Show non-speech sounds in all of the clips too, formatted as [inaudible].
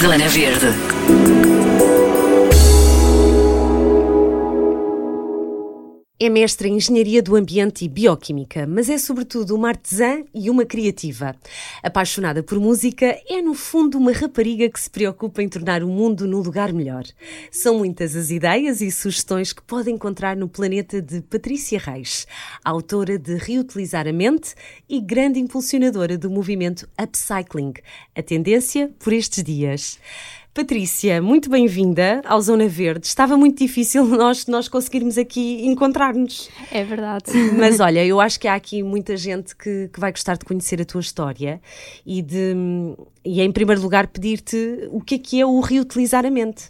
Zona Verde. É mestre em Engenharia do Ambiente e Bioquímica, mas é sobretudo uma artesã e uma criativa. Apaixonada por música, é no fundo uma rapariga que se preocupa em tornar o mundo num lugar melhor. São muitas as ideias e sugestões que pode encontrar no planeta de Patrícia Reis, autora de Reutilizar a Mente e grande impulsionadora do movimento Upcycling, a tendência por estes dias. Patrícia, muito bem-vinda ao Zona Verde. Estava muito difícil [laughs] nós, nós conseguirmos aqui encontrar-nos. É verdade. Mas olha, eu acho que há aqui muita gente que, que vai gostar de conhecer a tua história e, de, e em primeiro lugar, pedir-te o que é que é o reutilizar a mente.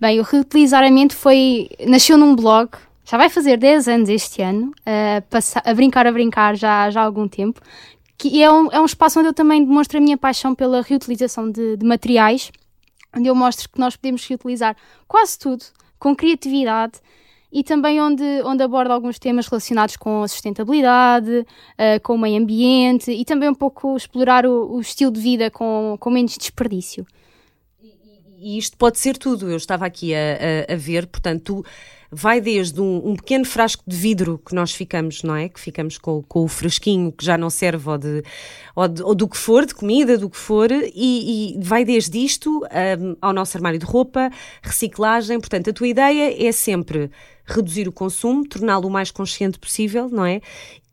Bem, o reutilizar a mente foi. nasceu num blog, já vai fazer 10 anos este ano, a, a brincar a brincar já, já há algum tempo, que é um, é um espaço onde eu também demonstro a minha paixão pela reutilização de, de materiais onde eu mostro que nós podemos reutilizar quase tudo, com criatividade e também onde, onde abordo alguns temas relacionados com a sustentabilidade, uh, com o meio ambiente e também um pouco explorar o, o estilo de vida com, com menos desperdício. E, isto pode ser tudo. Eu estava aqui a, a, a ver, portanto, vai desde um, um, pequeno frasco de vidro que nós ficamos, não é? Que ficamos com, com o frasquinho que já não serve ou, de, ou, de, ou do que for, de comida, do que for, e, e vai desde isto um, ao nosso armário de roupa, reciclagem. Portanto, a tua ideia é sempre reduzir o consumo, torná-lo o mais consciente possível, não é?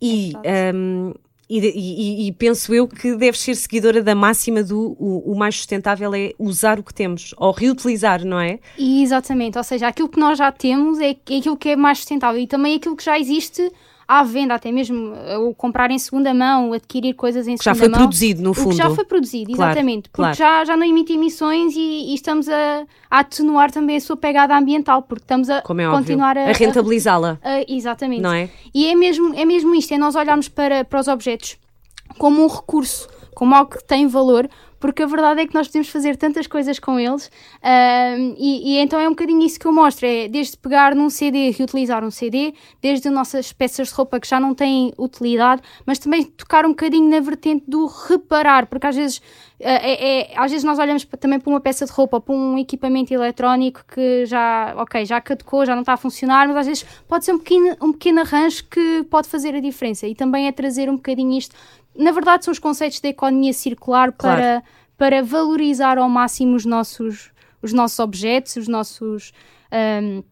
E. Um, e, e, e, penso eu que deves ser seguidora da máxima do o, o, mais sustentável é usar o que temos, ou reutilizar, não é? Exatamente, ou seja, aquilo que nós já temos é, é aquilo que é mais sustentável e também aquilo que já existe à venda, até mesmo eh, o comprar em segunda mão, adquirir coisas em que segunda mão. Já foi produzido, no fundo. já foi produzido, claro, exatamente. Claro. Porque já, já não emite emissões e, e estamos a, a, atenuar também a sua pegada ambiental, porque estamos a Como é continuar óbvio. a, a rentabilizá-la. exatamente. Não é? E é mesmo, é mesmo isto, é nós olharmos para, para os objetos como um recurso, como algo que tem valor, porque a verdade é que nós podemos fazer tantas coisas com eles uh, e, e, então é um bocadinho isso que eu mostro, é desde pegar num CD, reutilizar um CD, desde nossas peças de roupa que já não têm utilidade, mas também tocar um bocadinho na vertente do reparar, porque às vezes, uh, é, é, às vezes nós olhamos também para uma peça de roupa, para um equipamento eletrónico que já, ok, já caducou, já não está a funcionar, mas às vezes pode ser um pequeno, um pequeno arranjo que pode fazer a diferença e também é trazer um bocadinho isto na verdade, são os conceitos da economia circular claro. para, para valorizar ao máximo os nossos, os nossos objetos, os nossos. Um,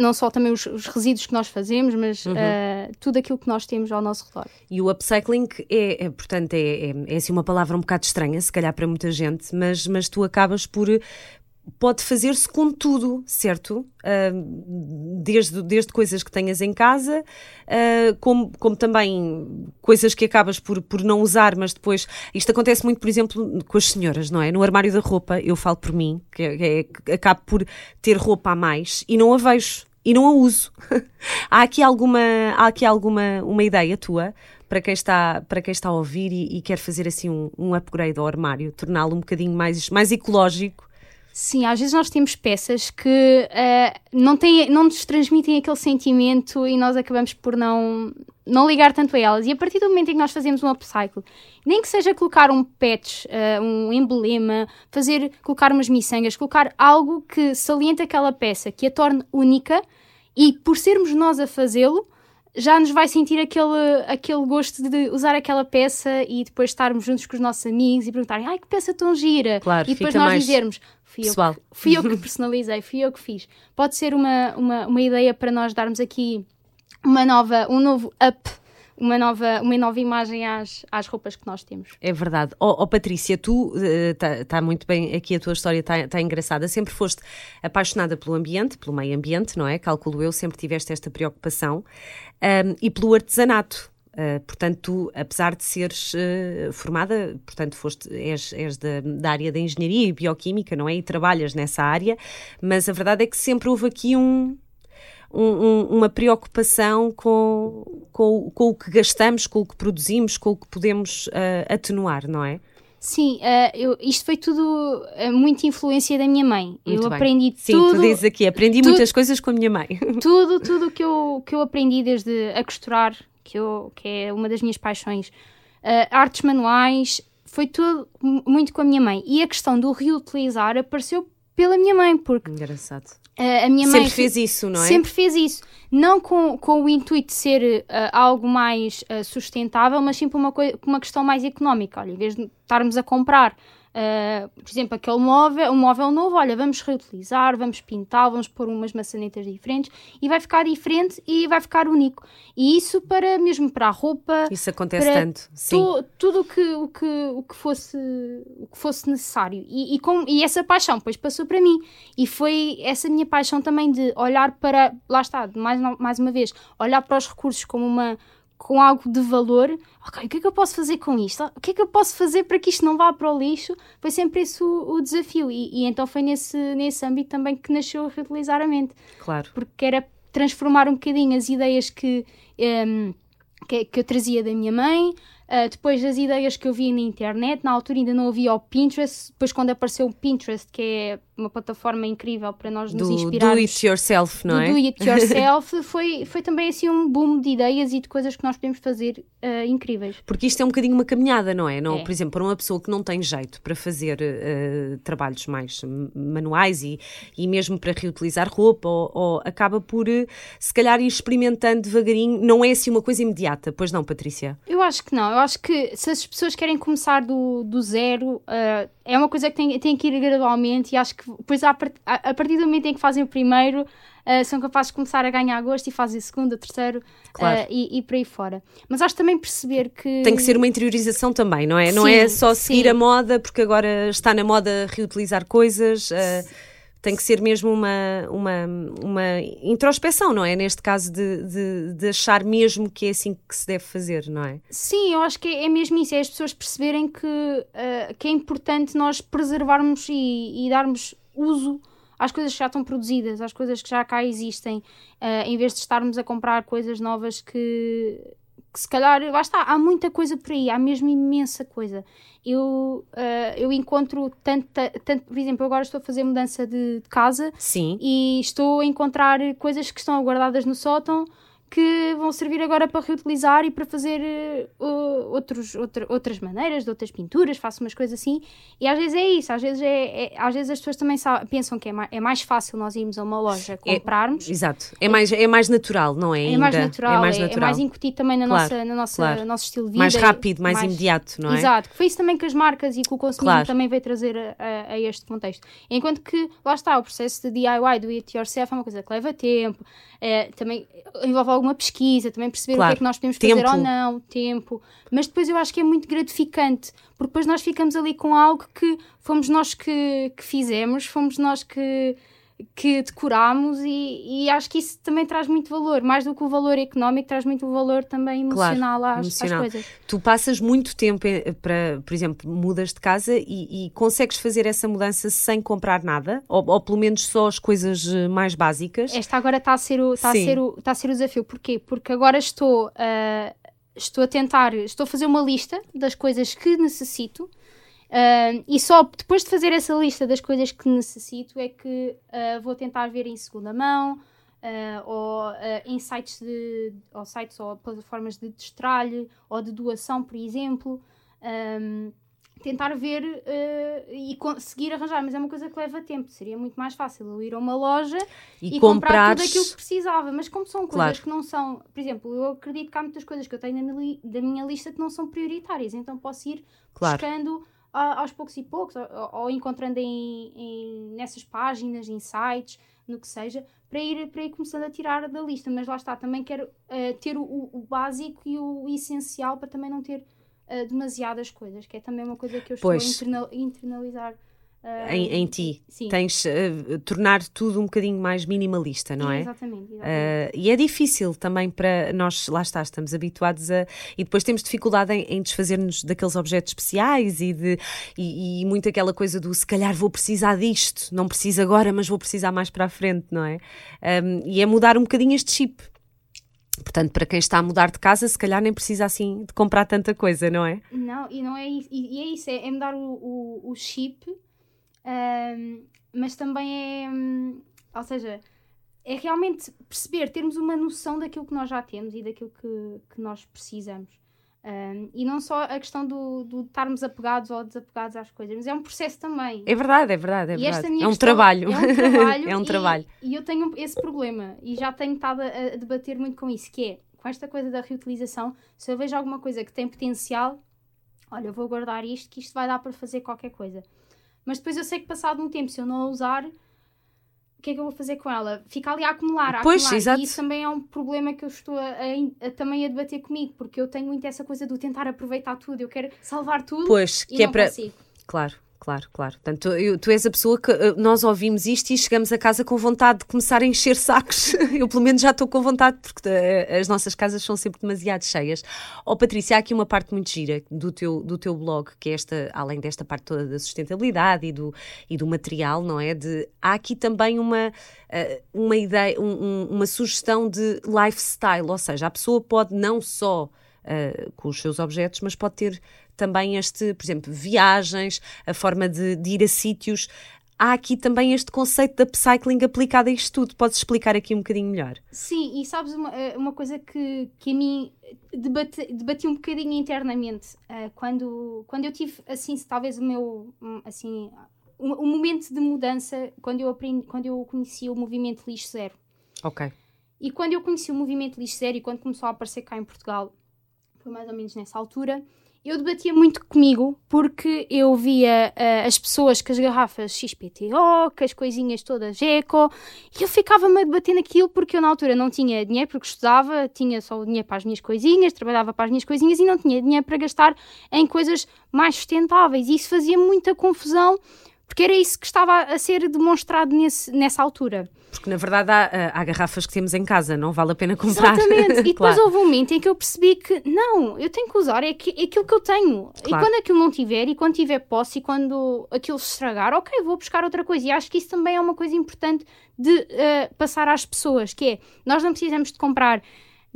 não só também os, os, resíduos que nós fazemos, mas uhum. uh, tudo aquilo que nós temos ao nosso redor. E o upcycling é, é portanto, é, é, é, assim uma palavra um bocado estranha, se calhar para muita gente, mas, mas tu acabas por, pode fazer-se com tudo, certo? Uh, desde, desde coisas que tenhas em casa, uh, como, como também coisas que acabas por, por não usar, mas depois. Isto acontece muito, por exemplo, com as senhoras, não é? No armário da roupa, eu falo por mim, que é, é, acabo por ter roupa a mais e não a vejo e não a uso. [laughs] há aqui alguma, há aqui alguma uma ideia tua para quem está, para quem está a ouvir e, e quer fazer assim um, um upgrade ao armário, torná-lo um bocadinho mais, mais ecológico? Sim, às vezes nós temos peças que uh, não, têm, não nos transmitem aquele sentimento e nós acabamos por não, não ligar tanto a elas. E a partir do momento em que nós fazemos um upcycle, nem que seja colocar um patch, uh, um emblema, fazer, colocar umas miçangas, colocar algo que saliente aquela peça, que a torne única e por sermos nós a fazê-lo, já nos vai sentir aquele, aquele gosto de usar aquela peça e depois estarmos juntos com os nossos amigos e perguntarem ai que peça tão gira claro, e depois nós mais... dizermos fui pessoal. eu, que, fui eu que personalizei, fui eu que fiz. Pode ser uma, uma, uma ideia para nós darmos aqui uma nova, um novo up uma nova, uma nova imagem às, às roupas que nós temos. É verdade. Ó oh, oh, Patrícia, tu está uh, tá muito bem aqui a tua história, está tá engraçada. Sempre foste apaixonada pelo ambiente, pelo meio ambiente, não é? Calculo eu, sempre tiveste esta preocupação um, e pelo artesanato. Uh, portanto, tu, apesar de seres uh, formada, portanto, foste, és, és da, da, área da engenharia e bioquímica, não é? E trabalhas nessa área, mas a verdade é que sempre houve aqui um, um, uma preocupação com, com, com, o que gastamos, com o que produzimos, com o que podemos uh, atenuar, não é? Sim, eu, isto foi tudo uh, muita influência da minha mãe. Muito eu bem. aprendi Sim, tudo. Sim, tu dizes aqui, aprendi tudo, muitas coisas com a minha mãe. Tudo, tudo que eu, que eu aprendi desde a costurar, que, eu, que é uma das minhas paixões. Uh, artes manuais, foi tudo muito com a minha mãe. E a questão do reutilizar apareceu pela minha mãe, porque. Engraçado. Uh, a minha sempre mãe fez isso, não é? Sempre fez isso. Não com, com o intuito de ser uh, algo mais uh, sustentável, mas sim por uma, uma questão mais económica. Olha, em vez de estarmos a comprar Uh, por exemplo, aquele móvel, um móvel novo, olha, vamos reutilizar, vamos pintar, vamos pôr umas maçanetas diferentes e vai ficar diferente e vai ficar único. E isso para mesmo para a roupa. Isso acontece tanto, sim. Tu, tudo o que, o, que, o, que fosse, o que fosse necessário. E, e, com, e essa paixão depois passou para mim. E foi essa minha paixão também de olhar para, lá está, mais, mais uma vez, olhar para os recursos como uma com algo de valor, ok, o que é que eu posso fazer com isto? O que é que eu posso fazer para que isto não vá para o lixo? Foi sempre esse o, o desafio. E, e, então foi nesse, nesse âmbito também que nasceu Reutilizar a Mente. Claro. Porque era transformar um bocadinho as ideias que, um, que, que eu trazia da minha mãe, Uh, depois das ideias que eu vi na internet, na altura ainda não havia o Pinterest, depois quando apareceu o Pinterest, que é uma plataforma incrível para nós nos do, inspirarmos. Do it yourself, não é? Do it yourself, [laughs] foi, foi também assim um boom de ideias e de coisas que nós podemos fazer uh, incríveis. Porque isto é um bocadinho uma caminhada, não é? Não, é. Por exemplo, para uma pessoa que não tem jeito para fazer uh, trabalhos mais manuais e, e mesmo para reutilizar roupa, ou, ou acaba por se calhar ir experimentando devagarinho, não é assim uma coisa imediata, pois não, Patrícia? Eu acho que não eu acho que se as pessoas querem começar do, do zero, é uma coisa que tem, tem que ir gradualmente e acho que depois a, a, partir do momento em que fazem o primeiro, uh, são capazes de começar a ganhar gosto e fazem o segundo, o terceiro claro. uh, e, e por aí fora. Mas acho também perceber que. Tem que ser uma interiorização também, não é? Sim, não é só seguir sim. a moda porque agora está na moda reutilizar coisas. Uh, tem que ser mesmo uma, uma, uma introspeção, não é? Neste caso, de, de, de, achar mesmo que é assim que se deve fazer, não é? Sim, eu acho que é, é mesmo isso, é as pessoas perceberem que, uh, que é importante nós preservarmos e, e, darmos uso às coisas que já estão produzidas, às coisas que já cá existem, uh, em vez de estarmos a comprar coisas novas que que se calhar, lá está, há muita coisa por aí, há mesmo imensa coisa. Eu, uh, eu encontro tanta, tanto, por exemplo, agora estou a fazer mudança de, de casa Sim. e estou a encontrar coisas que estão guardadas no sótão que vão servir agora para reutilizar e para fazer uh, outros, outra, outras maneiras, de outras pinturas, faço umas coisas assim. E às vezes é isso, às vezes, é, é às vezes as pessoas também pensam que é mais, é mais fácil nós irmos a uma loja é, comprarmos. É, exato, é mais, é mais natural, não é? É mais natural, é mais, natural. É, é mais incutido também na claro, nossa, na nossa, claro. nosso estilo de vida. Mais rápido, mais, mais, imediato, não é? Exato, que foi isso também que as marcas e que o consumidor claro. também veio trazer a, a, a, este contexto. Enquanto que, lá está, o processo de DIY, do it yourself, é uma coisa que leva tempo, é, também envolve alguma pesquisa, também perceber claro. o que é que nós podemos tempo. fazer ou não, tempo. Mas depois eu acho que é muito gratificante, porque depois nós ficamos ali com algo que fomos nós que, que fizemos, fomos nós que que decoramos e, e, acho que isso também traz muito valor, mais do que o valor económico, traz muito valor também emocional, claro, às, emocional. às, coisas. Tu passas muito tempo para, por exemplo, mudas de casa e, e consegues fazer essa mudança sem comprar nada, ou, ou, pelo menos só as coisas eh, mais básicas. Esta agora está a ser o, está a ser o, está a ser o desafio. Porquê? Porque agora estou, uh, estou a tentar, estou a fazer uma lista das coisas que necessito Uh, e só depois de fazer essa lista das coisas que necessito é que uh, vou tentar ver em segunda mão uh, ou em sites de ou sites ou plataformas de destralhe ou de doação, por exemplo. Um, tentar ver e conseguir arranjar, mas é uma coisa que leva tempo. Seria muito mais fácil eu ir a uma loja e, e comprar tudo aquilo que precisava. Mas como são coisas claro. que não são, por exemplo, eu acredito que há muitas coisas que eu tenho na da minha lista que não são prioritárias, então posso ir claro. buscando aos poucos e poucos, ou, ou encontrando em, em, nessas páginas, em sites, no que seja, para ir, para ir começando a tirar da lista. Mas lá está, também quero uh, ter o, o, básico e o essencial para também não ter uh, demasiadas coisas, que é também uma coisa que eu pois. estou a internalizar Uh, em, em, ti. Sim. Tens uh, tornar tudo um bocadinho mais minimalista, não é? Exatamente. exatamente. Uh, e é difícil também para nós, lá está, estamos habituados a. E depois temos dificuldade em, em desfazer-nos daqueles objetos especiais e, de, e, e, muito aquela coisa do se calhar vou precisar disto, não preciso agora, mas vou precisar mais para a frente, não é? Um, e é mudar um bocadinho este chip. Portanto, para quem está a mudar de casa, se calhar nem precisa assim de comprar tanta coisa, não é? Não, e não é isso. E, e é isso, é, é mudar o, o, o chip mas também é. Um, ou seja, é realmente perceber, termos uma noção daquilo que nós já temos e daquilo que, que nós precisamos. Um, e não só a questão do, do estarmos apegados ou desapegados às coisas, mas é um processo também. É verdade, é verdade, é verdade. É um, trabalho. é um trabalho. [laughs] é um e, trabalho. E eu tenho esse problema e já tenho estado a, a debater muito com isso, que é com esta coisa da reutilização, se eu vejo alguma coisa que tem potencial, olha, eu vou guardar isto, que isto vai dar para fazer qualquer coisa. Mas depois eu sei que passado um tempo, se eu não a usar, o que é que eu vou fazer com ela? Fica ali a acumular, a pois, acumular. Exato. E isso também é um problema que eu estou a, a, a, também a debater comigo, porque eu tenho muito essa coisa de tentar aproveitar tudo, eu quero salvar tudo pois, que é para... Claro. Claro, claro. Portanto, tu és a pessoa que uh, nós ouvimos isto e chegamos a casa com vontade de começar a encher sacos. [laughs] eu, pelo menos, já estou com vontade, porque uh, as nossas casas são sempre demasiado cheias. Oh, Patrícia, há aqui uma parte muito gira do teu, do teu blog, que é esta, além desta parte toda da sustentabilidade e do, e do material, não é? De, há aqui também uma, uh, uma ideia, um, uma sugestão de lifestyle, ou seja, a pessoa pode não só. Uh, com os seus objetos, mas pode ter também este, por exemplo, viagens, a forma de, de ir a sítios. Há aqui também este conceito da upcycling aplicado a isto tudo. Podes explicar aqui um bocadinho melhor? Sim, e sabes uma, uma coisa que, que a mim debati, debati um bocadinho internamente uh, quando, quando eu tive, assim, talvez o meu, assim, o, o momento de mudança, quando eu, aprendi, quando eu conheci o movimento Lixo Zero. Ok. E quando eu conheci o movimento Lixo Zero e quando começou a aparecer cá em Portugal, foi mais ou menos nessa altura, eu debatia muito comigo porque eu via uh, as pessoas com as garrafas XPTO, com as coisinhas todas eco, e eu ficava-me a naquilo porque eu na altura não tinha dinheiro porque estudava, tinha só o dinheiro para as minhas coisinhas, trabalhava para as minhas coisinhas e não tinha dinheiro para gastar em coisas mais sustentáveis. E isso fazia muita confusão porque era isso que estava a ser demonstrado nesse, nessa altura. Porque na verdade há, há, garrafas que temos em casa, não vale a pena comprar. Exatamente, [laughs] e depois claro. houve um momento em que eu percebi que não, eu tenho que usar é, que, é aquilo que eu tenho. Claro. E quando aquilo não tiver, e quando tiver posse, e quando aquilo se estragar, ok, vou buscar outra coisa. E acho que isso também é uma coisa importante de uh, passar às pessoas, que é, nós não precisamos de comprar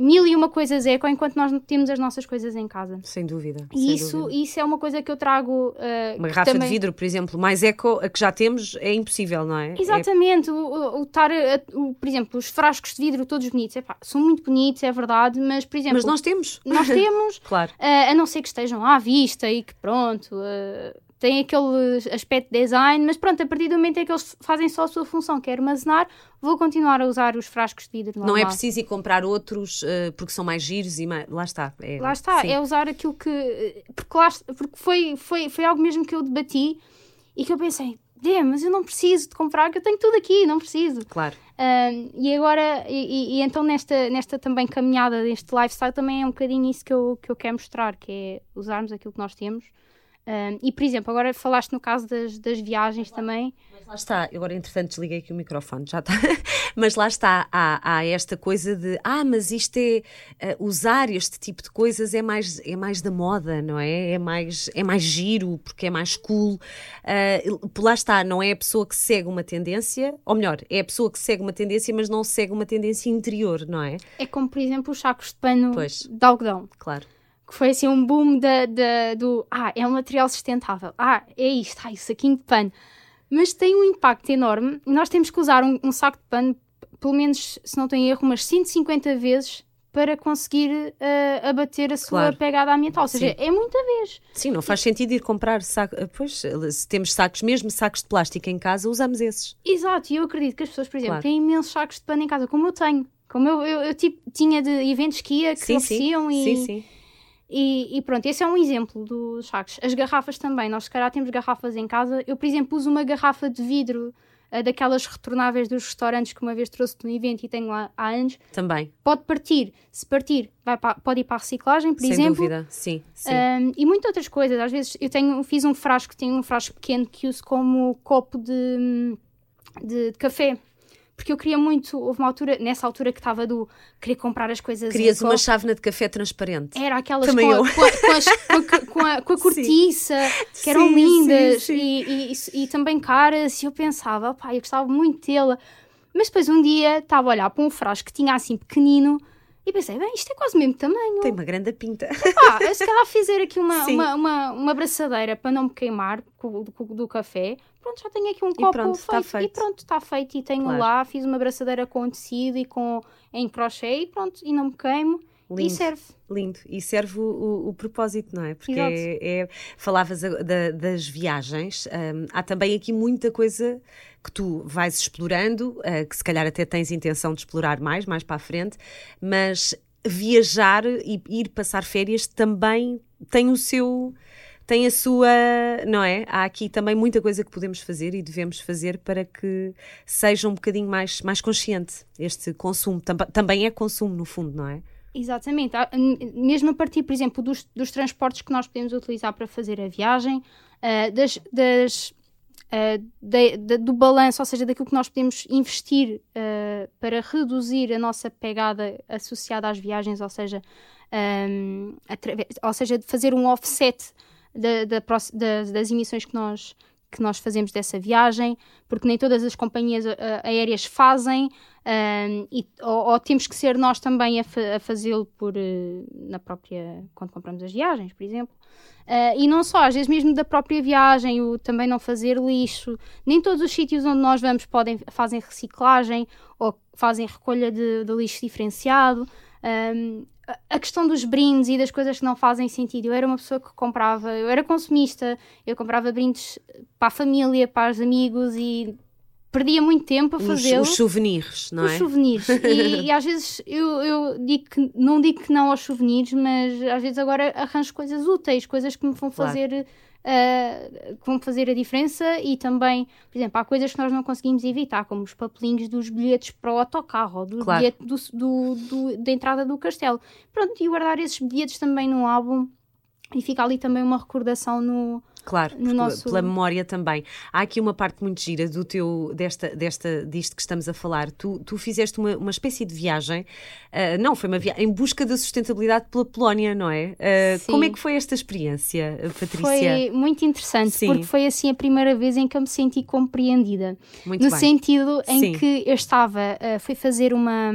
mil e uma coisas eco enquanto nós temos as nossas coisas em casa. Sem dúvida. E sem isso, dúvida. isso é uma coisa que eu trago. Uh, uma garrafa também... de vidro, por exemplo, mais eco, a que já temos, é impossível, não é? Exatamente. É... O, o, tar, o, por exemplo, os frascos de vidro todos bonitos, epá, são muito bonitos, é verdade, mas, por exemplo. Mas nós temos. Nós temos. [laughs] claro. Uh, a não ser que estejam à vista e que pronto. Uh, tem aquele aspecto de design, mas pronto, a partir do momento em que eles fazem só a sua função, que é armazenar, vou continuar a usar os frascos de vidro normal. Não é preciso ir comprar outros uh, porque são mais giros e mais... lá está. É... Lá está, Sim. é usar aquilo que... Porque, lá, porque foi, foi, foi algo mesmo que eu debati e que eu pensei, Dê, mas eu não preciso de comprar, que eu tenho tudo aqui, não preciso. Claro. Uh, e agora, e, e, então nesta, nesta também caminhada deste lifestyle também é um bocadinho isso que eu, que eu quero mostrar, que é usarmos aquilo que nós temos um, e, por exemplo, agora falaste no caso das, das viagens também. Mas lá está, agora entretanto desliguei aqui o microfone, já está. [laughs] mas lá está, há, há, esta coisa de, ah, mas isto é, uh, usar este tipo de coisas é mais, é mais da moda, não é? É mais, é mais giro, porque é mais cool. Uh, lá está, não é a pessoa que segue uma tendência, ou melhor, é a pessoa que segue uma tendência, mas não segue uma tendência interior, não é? É como, por exemplo, os sacos de pano pois. de algodão. Claro que foi assim um boom da, da, do ah, é um material sustentável, ah, é isto, ah, o saquinho de pano. Mas tem um impacto enorme e nós temos que usar um, um, saco de pano, pelo menos, se não tenho erro, umas 150 vezes para conseguir uh, abater a sua claro. pegada ambiental. Ou seja, Sim. é muita vez. Sim, não faz sentido ir comprar saco. Pois, se temos sacos, mesmo sacos de plástico em casa, usamos esses. Exato, e eu acredito que as pessoas, por exemplo, claro. têm imensos sacos de pano em casa, como eu tenho. Como eu, eu, eu tipo, tinha de eventos que ia, que sim, ofereciam sim. e. Sim, sim e, e, pronto, esse é um exemplo dos sacos. As garrafas também, nós se calhar temos garrafas em casa. Eu, por exemplo, uso uma garrafa de vidro uh, daquelas retornáveis dos restaurantes que uma vez trouxe de um evento e tenho lá há anos. Também. Pode partir, se partir, vai para, pode ir para a reciclagem, por Sem exemplo. Sem dúvida, sim. sim. Um, e muitas outras coisas. Às vezes eu tenho, fiz um frasco, tenho um frasco pequeno que uso como copo de, de, de café porque eu queria muito, houve uma altura, nessa altura que estava do querer comprar as coisas. Querias uma chávena de café transparente. Era aquelas com, a, com, a, com, as, com, a, com, a, [laughs] cortiça, sim. que eram sim, lindas sim, e, e, e, também caras, e eu pensava, pá, eu gostava muito dela. Mas depois um dia estava a olhar para um frasco que tinha assim pequenino e pensei, bem, isto é quase o mesmo tamanho. Tem uma grande pinta. Pá, se calhar fizer aqui uma, uma, uma, uma, braçadeira para não me queimar do, do, do café, pronto, já tenho aqui um copo pronto, feito. feito. E pronto, está feito. E tenho claro. lá, fiz uma braçadeira com tecido e com em crochê e pronto, e não me queimo. Lindo. E serve. Lindo. E serve o, o, o propósito, não é? Porque é, é, falavas a, da, das viagens. Um, há também aqui muita coisa que tu vais explorando, uh, que se calhar até tens intenção de explorar mais, mais para a frente, mas viajar e ir passar férias também tem o seu tem a sua, não é? Há aqui também muita coisa que podemos fazer e devemos fazer para que seja um bocadinho mais, mais consciente este consumo. Tam também é consumo, no fundo, não é? Exatamente. Mesmo a partir, por exemplo, dos, dos transportes que nós podemos utilizar para fazer a viagem, uh, das, das uh, de, de, do balanço, ou seja, daquilo que nós podemos investir uh, para reduzir a nossa pegada associada às viagens, ou seja, um, ou seja, de fazer um offset da, da, das, emissões que nós, que nós fazemos dessa viagem, porque nem todas as companhias aéreas fazem, uh, e, ou, ou, temos que ser nós também a, fa a fazê-lo por uh, na própria quando compramos as viagens, por exemplo. e não só, às vezes mesmo da própria viagem, o também não fazer lixo. Nem todos os sítios onde nós vamos podem fazem reciclagem ou fazem recolha de, de lixo diferenciado. Um, a questão dos brindes e das coisas que não fazem sentido. Eu era uma pessoa que comprava, eu era consumista, eu comprava brindes para a família, para os amigos e perdia muito tempo a fazê-lo. Os, souvenirs, não é? Os souvenirs. [laughs] e, e, às vezes eu, eu digo que, não digo que não aos souvenirs, mas às vezes agora arranjo coisas úteis, coisas que me vão fazer. Claro uh, que vão fazer a diferença e também, por exemplo, há coisas que nós não conseguimos evitar, como os papelinhos dos bilhetes para o autocarro, do claro. bilhete do, do, do, da entrada do castelo. Pronto, e guardar esses bilhetes também no álbum e fica ali também uma recordação no, Claro, no nosso... pela memória também. Há aqui uma parte muito gira do teu, desta, desta, disto que estamos a falar. Tu, tu fizeste uma, uma espécie de viagem, uh, não, foi uma viagem em busca da sustentabilidade pela Polónia, não é? Uh, como é que foi esta experiência, Patrícia? Foi muito interessante, Sim. porque foi assim a primeira vez em que eu me senti compreendida. Muito no bem. sentido em Sim. que eu estava, uh, fui fazer uma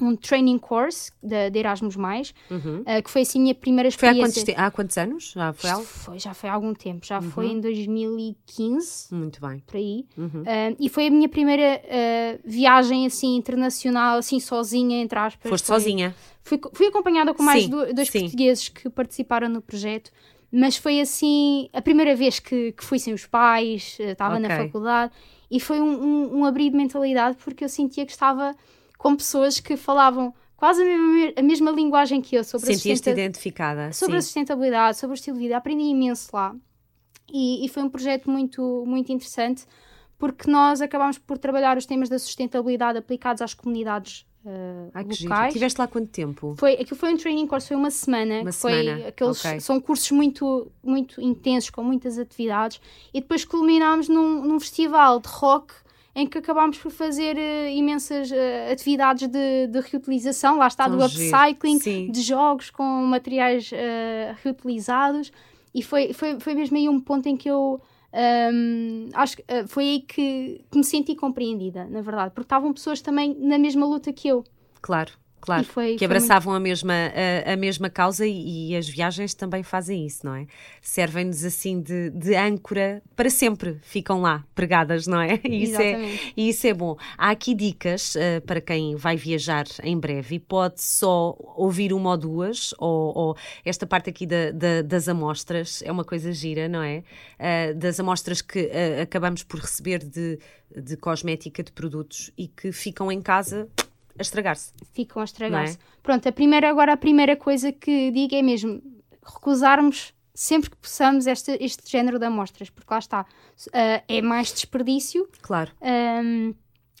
um training course de, de Erasmus, uhum. uh, que foi assim a minha primeira experiência. Foi há quantos, há quantos anos? Já foi, algo? foi Já foi há algum tempo, já uhum. foi em 2015. Muito bem. Por aí. Uhum. Uh, e foi a minha primeira uh, viagem assim internacional, assim sozinha, entre aspas. Foste foi, sozinha? Fui, fui acompanhada com mais sim, do, dois sim. portugueses que participaram no projeto. Mas foi assim a primeira vez que, que fui sem os pais, estava okay. na faculdade, e foi um, um, um abrir de mentalidade porque eu sentia que estava com pessoas que falavam quase a mesma, a mesma linguagem que eu sobre Sentias-te identificada. Sobre sim. a sustentabilidade, sobre o estilo de vida. Aprendi imenso lá. E, e, foi um projeto muito, muito interessante porque nós acabámos por trabalhar os temas da sustentabilidade aplicados às comunidades uh, que locais. Tiveste lá quanto tempo? Foi, aquilo foi um training course, foi uma semana. Uma foi semana. Aqueles, okay. São cursos muito, muito intensos, com muitas atividades. E depois culminámos num, num festival de rock em que acabámos por fazer uh, imensas uh, atividades de, de, reutilização, lá está, Tão do upcycling, de jogos com materiais uh, reutilizados, e foi, foi, foi mesmo aí um ponto em que eu um, acho que foi aí que, que me senti compreendida, na verdade, porque estavam pessoas também na mesma luta que eu. Claro. Claro, foi, que abraçavam muito... a, mesma, a, a, mesma causa e, e, as viagens também fazem isso, não é? Servem-nos assim de, de, âncora para sempre, ficam lá pregadas, não é? [laughs] E isso, é, e isso é bom. Há aqui dicas uh, para quem vai viajar em breve e pode só ouvir uma ou duas, ou, ou esta parte aqui da, da, das amostras, é uma coisa gira, não é? Uh, das amostras que uh, acabamos por receber de, de cosmética, de produtos e que ficam em casa a estragar-se. Ficam a estragar-se. É? Pronto, a primeira, agora a primeira coisa que digo é mesmo recusarmos sempre que possamos este, este género de amostras, porque lá está, uh, é mais desperdício. Claro. Um,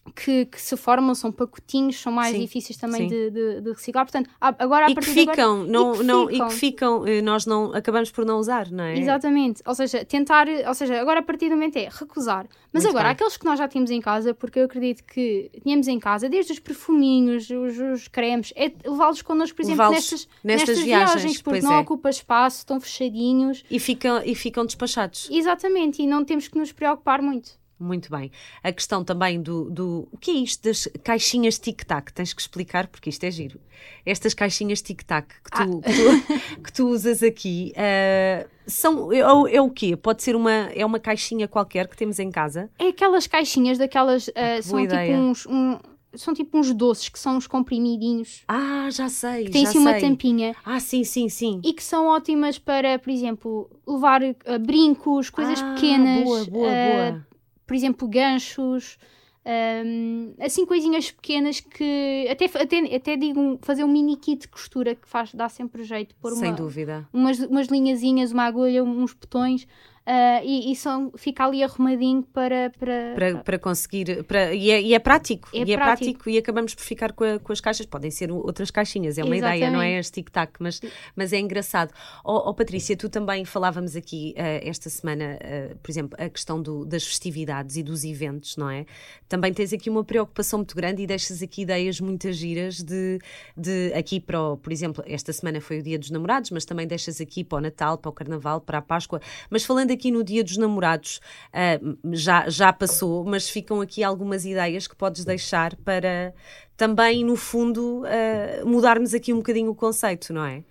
que, que, se formam, são pacotinhos, são mais sim, difíceis também de, de, de, reciclar. Portanto, agora a e partir que ficam, agora, não, e que não, ficam. E que ficam, eh, nós não acabamos por não usar, não é? Exatamente. Ou seja, tentar, ou seja, agora a partir do momento é recusar. Mas Muito agora, bem. aqueles que nós já tínhamos em casa, porque eu acredito que tínhamos em casa, desde os perfuminhos, os, os cremes, é levá-los connosco, por exemplo, nestas, nestas, nestas viagens, viagens porque não é. ocupa espaço, estão fechadinhos. E ficam, e ficam despachados. Exatamente, e não temos que nos preocupar muito. Muito bem. A questão também do, do. O que é isto das caixinhas tic-tac? Tens que explicar porque isto é giro. Estas caixinhas tic-tac que, ah. que, tu, [laughs] que tu usas aqui uh, são. É, é, o quê? Pode ser uma. É uma caixinha qualquer que temos em casa? É aquelas caixinhas daquelas. Uh, são tipo uns. Um, são tipo uns doces que são uns comprimidinhos. Ah, já sei. Que têm assim uma tampinha. Ah, sim, sim, sim. E que são ótimas para, por exemplo, levar uh, brincos, coisas ah, pequenas. Boa, boa, boa. Por exemplo, ganchos. Um, assim, coisinhas pequenas que até, até, até digo fazer um mini kit de costura que faz, dá sempre jeito. Pôr Sem uma, dúvida. Umas, umas linhazinhas, uma agulha, uns botões Uh, e, e são, fica ali arrumadinho para. Para, para, para conseguir. Para, e, é, e é prático. É e é prático. prático e acabamos por ficar com, a, com as caixas. Podem ser outras caixinhas, é uma Exatamente. ideia, não é este tic-tac, mas, mas é engraçado. Oh, oh, Patrícia, tu também falávamos aqui uh, esta semana, uh, por exemplo, a questão do, das festividades e dos eventos, não é? Também tens aqui uma preocupação muito grande e deixas aqui ideias muito giras de, de aqui para, o, por exemplo, esta semana foi o Dia dos Namorados, mas também deixas aqui para o Natal, para o Carnaval, para a Páscoa. Mas falando aqui no Dia dos Namorados, uh, já, já passou, mas ficam aqui algumas ideias que podes deixar para também, no fundo, uh, mudarmos aqui um bocadinho o conceito, não é?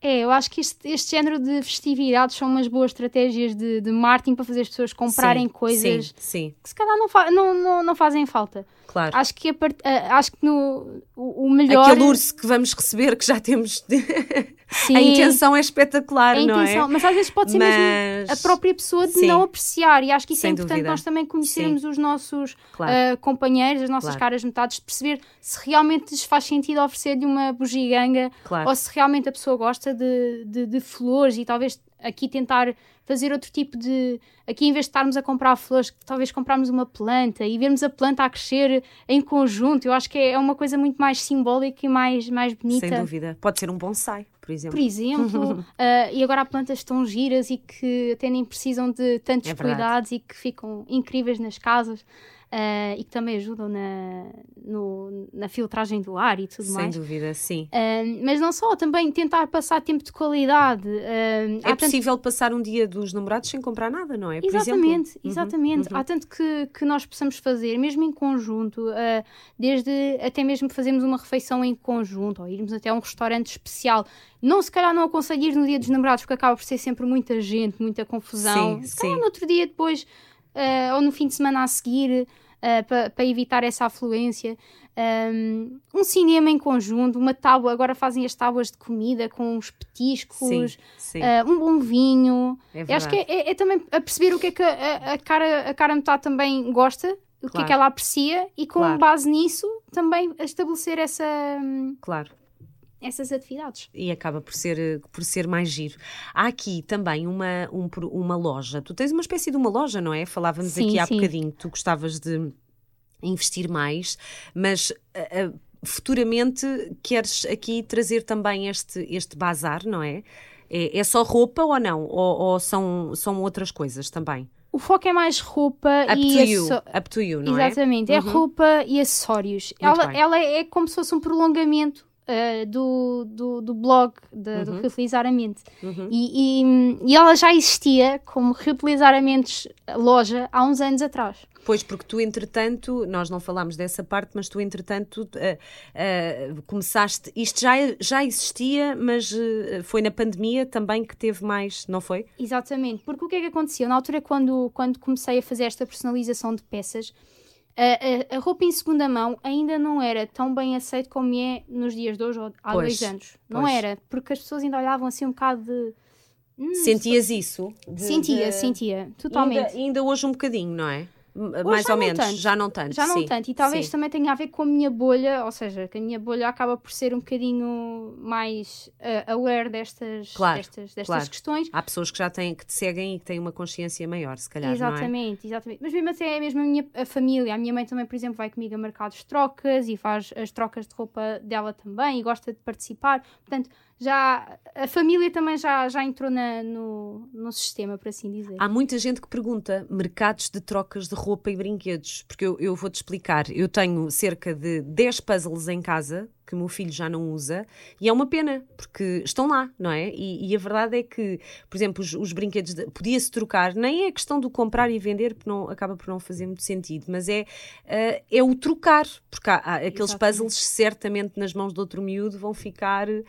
É, eu acho que este, este género de festividades são umas boas estratégias de, de marketing para fazer as pessoas comprarem sim, coisas sim, sim. que se calhar não, não, não, não fazem falta. Claro. Acho que, a part... acho que no, o, melhor. Aquele urso que vamos receber, que já temos. [laughs] Sim. a intenção é espetacular, a não intenção, é? Mas às vezes pode ser mas... mesmo a própria pessoa de Sim. não apreciar. E acho que isso Sem é importante dúvida. nós também conhecermos Sim. os nossos Claro. uh, companheiros, as nossas Claro. caras metades, de perceber se realmente lhes faz sentido oferecer-lhe uma bugiganga Claro. ou se realmente a pessoa gosta de, de, de flores e talvez aqui tentar fazer outro tipo de. Aqui, em vez de estarmos a comprar flores, talvez comprarmos uma planta e vermos a planta a crescer em conjunto. Eu acho que é uma coisa muito mais simbólica e mais, mais bonita. Sem dúvida. Pode ser um bonsai, por exemplo. Por exemplo, [laughs] ah, e agora há plantas tão giras e que até nem precisam de tantos É cuidados e que ficam incríveis nas casas ah, e que também ajudam na, no- na filtragem do ar e tudo Sem mais. dúvida, sim. Ah, mas não só, também tentar passar tempo de qualidade. ah, É há tanto- possível passar um dia dos namorados sem comprar nada, não é? Por Exatamente, exemplo. Uhum, exatamente. uhum. Há tanto que, que nós possamos fazer, mesmo em conjunto, desde até mesmo fazermos uma refeição em conjunto ou irmos até a um restaurante especial. Não, se calhar não aconselho ir no dia dos namorados, porque acaba por ser sempre muita gente, muita confusão. Sim, se calhar sim. no outro dia depois, ah, ou no fim de semana a seguir, para evitar essa afluência. Um, um cinema em conjunto, uma tábua, agora fazem as tábuas de comida com uns petiscos, Sim, sim. ah, um bom vinho. é acho que é, é- é também a perceber o que é que a, a- a cara, a cara metade também gosta, o que é que ela aprecia e com Claro. base nisso também estabelecer essa, hum, Claro. Essas atividades. e acaba por ser, por ser mais giro. Há aqui também uma, um uma loja. Tu tens uma espécie de uma loja, não é? Falávamos Sim, aqui há sim. bocadinho. Tu gostavas de investir mais, mas ah, ah, futuramente queres aqui trazer também este, este bazar, não é? É, é só roupa ou não? Ou, ou são, são outras coisas também? O foco é mais roupa Up e asso- Up to you, não é? Exatamente, é Uhum. roupa e acessórios. Muito Ela, bem. ela é como se fosse um prolongamento ah, do, do, do blog de, do Uhum. Reutilizar a Mente. E, e, e ela já existia como Reutilizar a Mentes loja há uns anos atrás. Pois, porque tu, entretanto, nós não falámos dessa parte, mas tu, entretanto, ah, ah, começaste. Isto já, já existia, mas ah, foi na pandemia também que teve mais, não foi? Exatamente, porque o que é que aconteceu? Na altura, quando, quando comecei a fazer esta personalização de peças, a, a- a roupa em segunda mão ainda não era tão bem aceito como é nos dias de hoje, ou há Pois, dois anos. Não pois. era, porque as pessoas ainda olhavam assim um bocado de. Hum, Sentias isso? De- sentia, de- sentia, totalmente. Ainda, ainda hoje um bocadinho, não é? Hoje Mais ou menos, tanto. já não tanto. Já não sim, tanto, e talvez sim. também tenha a ver com a minha bolha, ou seja, que a minha bolha acaba por ser um bocadinho mais ah, aware destas, Claro, destas, destas claro. questões. Há pessoas que já têm, que te seguem e que têm uma consciência maior, se calhar, não é? Exatamente, exatamente. Mas mesmo até mesmo a minha a família, a minha mãe também, por exemplo, vai comigo a mercados de trocas e faz as trocas de roupa dela também e gosta de participar. Portanto, já a família também já, já entrou na- no, no sistema, por assim dizer. Há muita gente que pergunta mercados de trocas de roupa e brinquedos, porque eu, eu vou-te explicar. Eu tenho cerca de 10 puzzles em casa, que o meu filho já não usa, e é uma pena, porque estão lá, não é? E, e a verdade é que, por exemplo, os, os brinquedos podia-se trocar, nem é questão do comprar e vender, porque não, acaba por não fazer muito sentido, mas é, uh, é o trocar, porque há, há aqueles Exatamente. puzzles certamente nas mãos de outro miúdo vão ficar, uh,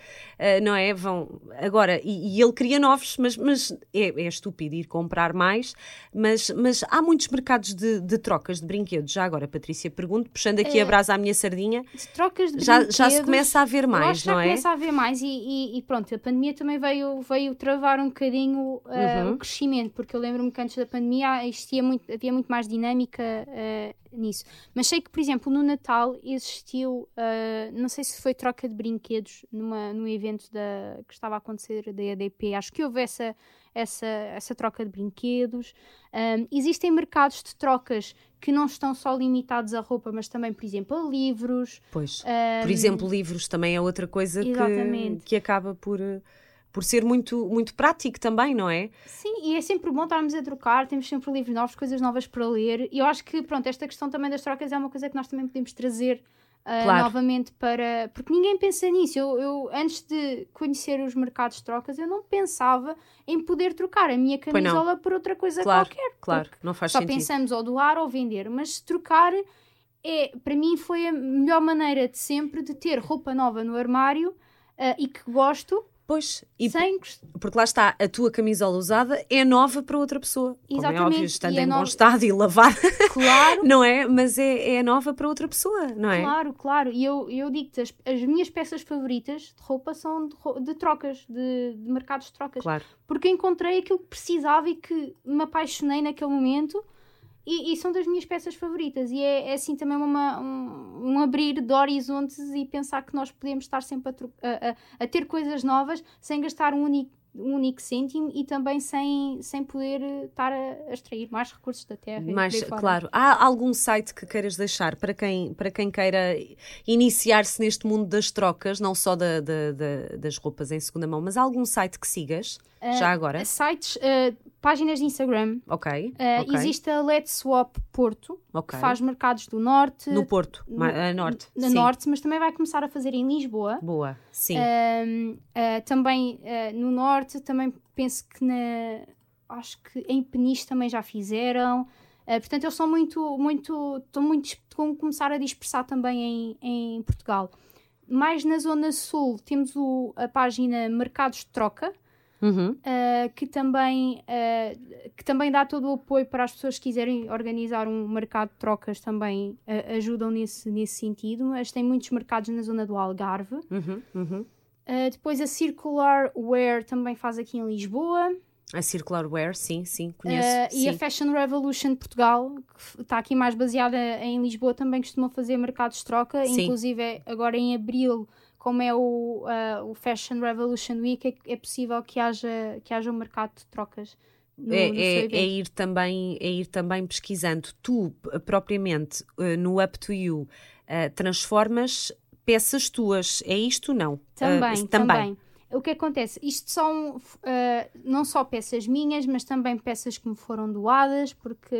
não é? Vão, agora, e, e ele cria novos, mas, mas é, é, estúpido ir comprar mais, mas, mas há muitos mercados de, de trocas de brinquedos, já agora, Patrícia, pergunto, puxando aqui é, a brasa à minha sardinha, trocas de já, já se começa a ver mais, não já é? começa a ver mais e, e, e, pronto, a pandemia também veio, veio travar um bocadinho uh, uhum. o crescimento, porque eu lembro-me que antes da pandemia existia muito, havia muito mais dinâmica uh, nisso. Mas sei que, por exemplo, no Natal existiu, uh, não sei se foi troca de brinquedos numa, num evento da, que estava a acontecer da EDP, acho que houve essa, essa, essa troca de brinquedos. Um, existem mercados de trocas que não estão só limitados a roupa, mas também, por exemplo, a livros. Pois. Um, por exemplo, livros também é outra coisa que, que acaba por por ser muito, muito prático também, não é? Sim, e é sempre bom estarmos a trocar, temos sempre livros novos, coisas novas para ler. E eu acho que, pronto, esta questão também das trocas é uma coisa que nós também podemos trazer uh, claro. novamente para. Porque ninguém pensa nisso. Eu, eu, antes de conhecer os mercados de trocas, eu não pensava em poder trocar a minha camisola por outra coisa claro, qualquer. Claro, não faz só sentido. Só pensamos ou doar ou vender, mas trocar. É, para mim foi a melhor maneira de sempre de ter roupa nova no armário uh, e que gosto Pois, e Sem... porque lá está, a tua camisola usada é nova para outra pessoa. Exatamente. Como é óbvio, estando é em bom estado e lavada. Claro. [laughs] não é? Mas é, é nova para outra pessoa, não é? Claro, claro. E eu, eu digo-te, as, as, minhas peças favoritas de roupa são de, de trocas, de, de, mercados de trocas. Claro. Porque encontrei aquilo que precisava e que me apaixonei naquele momento e, e, são das minhas peças favoritas. E é, é assim também uma, um, um, abrir de horizontes e pensar que nós podemos estar sempre a, a, a ter coisas novas sem gastar um único um único cêntimo e também sem, sem poder estar a, a extrair mais recursos da terra. Mas, claro, há algum site que queiras deixar para quem, para quem queira iniciar-se neste mundo das trocas, não só da, da, da, das roupas em segunda mão, mas há algum site que sigas? Uh, já agora? Sites, uh, páginas de Instagram. Ok. Uh, okay. Existe a Let's Swap Porto, okay. que faz mercados do Norte. No Porto, no, uh, Norte. No Norte, mas também vai começar a fazer em Lisboa. Boa, sim. Uh, também no Norte, também penso que na. Acho que em Peniche também já fizeram. portanto, eles são muito, muito, estão muito, a começar a dispersar também em, em Portugal. Mais na Zona Sul temos o, a página Mercados de Troca, Uhum. Uh, que, também, uh, que também dá todo o apoio para as pessoas que quiserem organizar um mercado de trocas também uh, ajudam nesse, nesse sentido, mas tem muitos mercados na zona do Algarve. Uhum. Uhum. depois a Circular Wear também faz aqui em Lisboa. A Circular Wear, sim, sim, conheço. e sim. a Fashion Revolution de Portugal, que está aqui mais baseada em Lisboa, também costuma fazer mercados de troca, sim. inclusive agora em abril como é o, uh, o Fashion Revolution Week, é, é, possível que haja, que haja um mercado de trocas. No, é, no é, é, ir também, é ir também pesquisando. Tu, propriamente, uh, no Up to You, uh, transformas peças tuas. É isto? Não? Também, também. também. O que acontece? Isto são não só peças minhas, mas também peças que me foram doadas, porque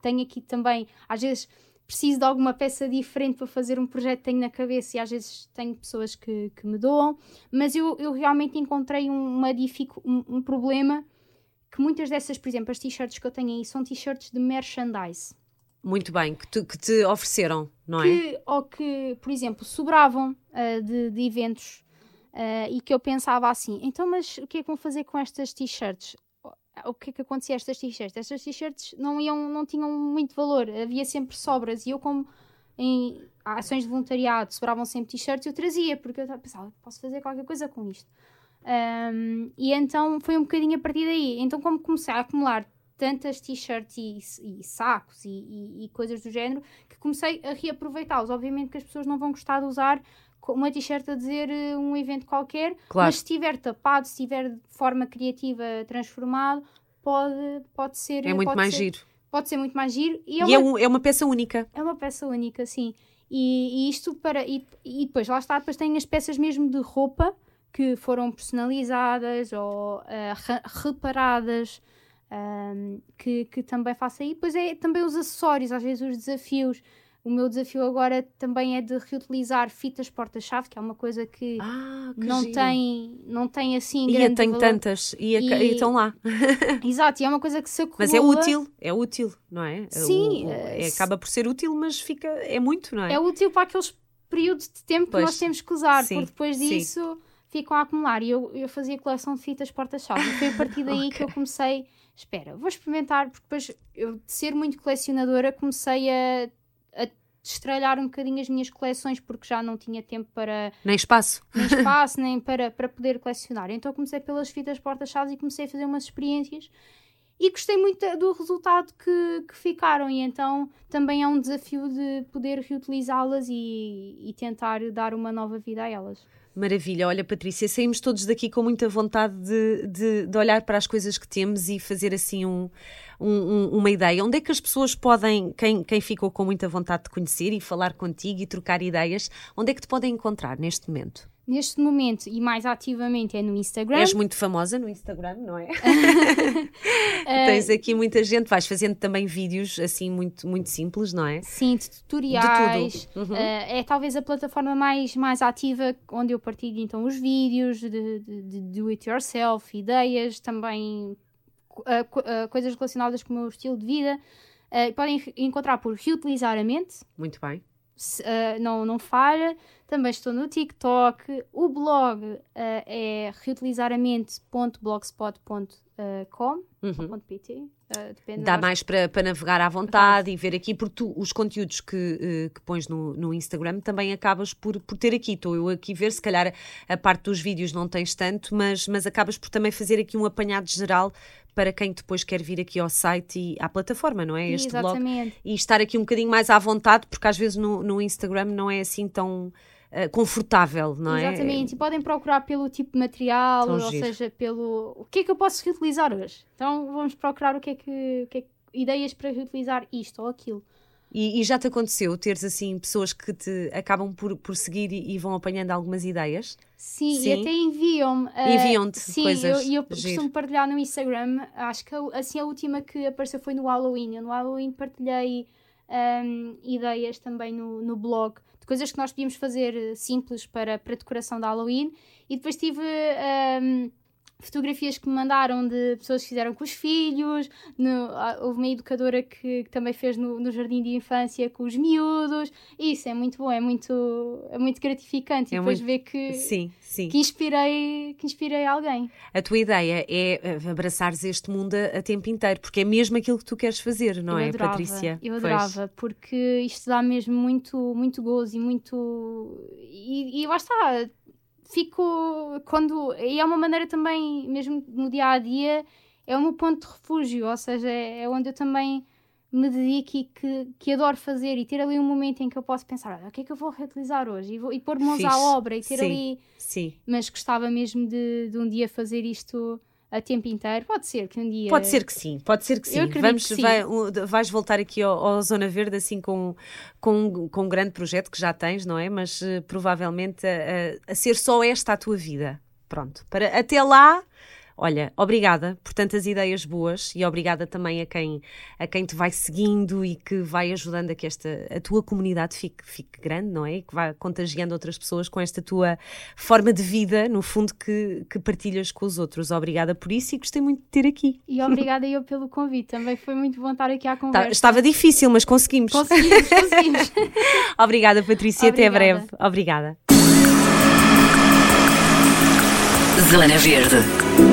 tenho aqui também, às vezes preciso de alguma peça diferente para fazer um projeto que tenho na cabeça e às vezes tenho pessoas que, que me doam, mas eu, eu realmente encontrei uma dificu um, um problema que muitas dessas, por exemplo, as t-shirts que eu tenho aí são t-shirts de merchandise. Muito bem, que, tu, que te ofereceram, não que, é? Ou que, por exemplo, sobravam uh, de, de, eventos uh, e que eu pensava assim, então, mas o que é que vão fazer com estas t-shirts? O que é que acontecia a estas t-shirts? Estas t-shirts não, iam, não tinham muito valor, havia sempre sobras e eu como em ações de voluntariado sobravam sempre t-shirts eu trazia, porque eu pensava, posso fazer qualquer coisa com isto. Um, e então foi um bocadinho a partir daí. Então como comecei a acumular tantas t-shirts e, e, sacos e, e, e, coisas do género que comecei a reaproveitá-los. Obviamente que as pessoas não vão gostar de usar uma t-shirt a dizer eh, um evento qualquer, claro. mas se estiver tapado, se estiver de forma criativa transformado, pode, pode ser. É muito mais ser, giro. Pode ser muito mais giro. E, é, e é uma, é, um, é, uma peça única. É uma peça única, sim. E, e isto para. E, e, depois, lá está, depois tem as peças mesmo de roupa que foram personalizadas ou uh, reparadas. Um, que, que também faço aí. Depois é também os acessórios, às vezes os desafios O meu desafio agora também é de reutilizar fitas porta-chave, que é uma coisa que, ah, que não, giro. tem, não tem assim E grande eu tenho valor. tantas e, a- E- e estão lá. [laughs] Exato, e é uma coisa que se acumula. [laughs] Mas é útil, é útil, não é? Sim, O- o- eh, é- acaba por ser útil, mas fica é muito, não é? É útil para aqueles períodos de tempo Pois, que nós temos que usar, sim, porque depois sim. disso ficam a acumular. E eu, eu fazia coleção de fitas porta-chave. E foi a partir daí [laughs] que eu comecei. Espera, vou experimentar, porque depois eu, de ser muito colecionadora, comecei a destralhar um bocadinho as minhas coleções, porque já não tinha tempo para Nem espaço. nem [laughs] espaço, nem para, para poder colecionar. Então comecei pelas fitas porta-chaves e comecei a fazer umas experiências e gostei muito do resultado que, que ficaram. E então também é um desafio de poder reutilizá-las e, e tentar dar uma nova vida a elas. Maravilha, olha Patrícia, saímos todos daqui com muita vontade de, de, de olhar para as coisas que temos e fazer assim um, um- um- uma ideia. Onde é que as pessoas podem, quem, quem ficou com muita vontade de conhecer e falar contigo e trocar ideias, onde é que te podem encontrar neste momento? Neste momento e mais ativamente é no Instagram. És muito famosa no Instagram, não é? [laughs] [laughs] Tens aqui muita gente, vais fazendo também vídeos assim muito, muito simples, não é? Sim, de tutoriais. De. Uhum. Eh, é talvez a plataforma mais, mais ativa onde eu partilho então os vídeos de, de, de do it yourself, ideias, também eh, coisas relacionadas com o meu estilo de vida. Eh, podem encontrar por reutilizar a mente, Muito bem. se, não, não falha. Também estou no TikTok. O blog eh, é reutilizaramente.blogspot.com Uhum. .pt, depende Dá mais para, para navegar à vontade e ver aqui, porque tu, os conteúdos que, eh, que pões no, no Instagram também acabas por, por ter aqui. Estou eu aqui a ver, se calhar a parte dos vídeos não tens tanto, mas, mas acabas por também fazer aqui um apanhado geral para quem depois quer vir aqui ao site e à plataforma, não é? Este blog. Exatamente. E estar aqui um bocadinho mais à vontade, porque às vezes no, no Instagram não é assim tão eh, confortável, não é? Exatamente, e podem procurar pelo tipo de material, Tão ou giro. seja, pelo o que é que eu posso reutilizar hoje. Então vamos procurar o que é que, que é que- ideias para reutilizar isto ou aquilo. E, e já te aconteceu teres assim pessoas que te acabam por, por seguir e, e vão apanhando algumas ideias? Sim, Sim. e até enviam-me. eh, Enviam-te sim, coisas, eu, eu giro. costumo partilhar no Instagram. Acho que assim a última que apareceu foi no Halloween. Eu no Halloween partilhei ahm, ideias também no, no blog coisas que nós podíamos fazer eh, simples para, para decoração de Halloween. E depois tive ahm, fotografias que me mandaram de pessoas que fizeram com os filhos. no- ah, houve uma educadora que, que também fez no, no jardim de infância com os miúdos. Isso é muito bom, é muito, é muito gratificante. É e depois muito- ver que, Sim, sim. que inspirei, que inspirei alguém. A tua ideia é eh, abraçares este mundo a, a tempo inteiro, porque é mesmo aquilo que tu queres fazer, não eu é, adorava, Patrícia? Eu Pois. adorava, porque isto dá mesmo muito, muito gozo e muito. E, e lá está, fico. Quando. E é uma maneira também, mesmo no dia a dia, é o meu ponto de refúgio, ou seja, é, é onde eu também me dedico e que, que adoro fazer e ter ali um momento em que eu posso pensar, o que é que eu vou reutilizar hoje? E, vou- e pôr mãos à obra e ter Sim. ali. Sim. Mas gostava mesmo de, de um dia fazer isto a tempo inteiro. Pode ser que um dia. Pode ser que sim, pode ser que sim. Vamos, que sim. vai- vais voltar aqui ao, ao Zona Verde assim com, com, com um grande projeto que já tens, não é? Mas eh, provavelmente a, a- a ser só esta a tua vida. Pronto. Para, até lá, olha, obrigada por tantas ideias boas e obrigada também a quem, a quem te vai seguindo e que vai ajudando a que esta, a tua comunidade fique, fique grande, não é? E que vai contagiando outras pessoas com esta tua forma de vida, no fundo, que, que partilhas com os outros. Obrigada por isso e gostei muito de ter aqui. E obrigada eu pelo convite. Também foi muito bom estar aqui à Tá- conversa. estava difícil, mas conseguimos. Conseguimos, conseguimos. [laughs] Obrigada, Patrícia. Até Obrigada. breve. Obrigada. Zona Verde.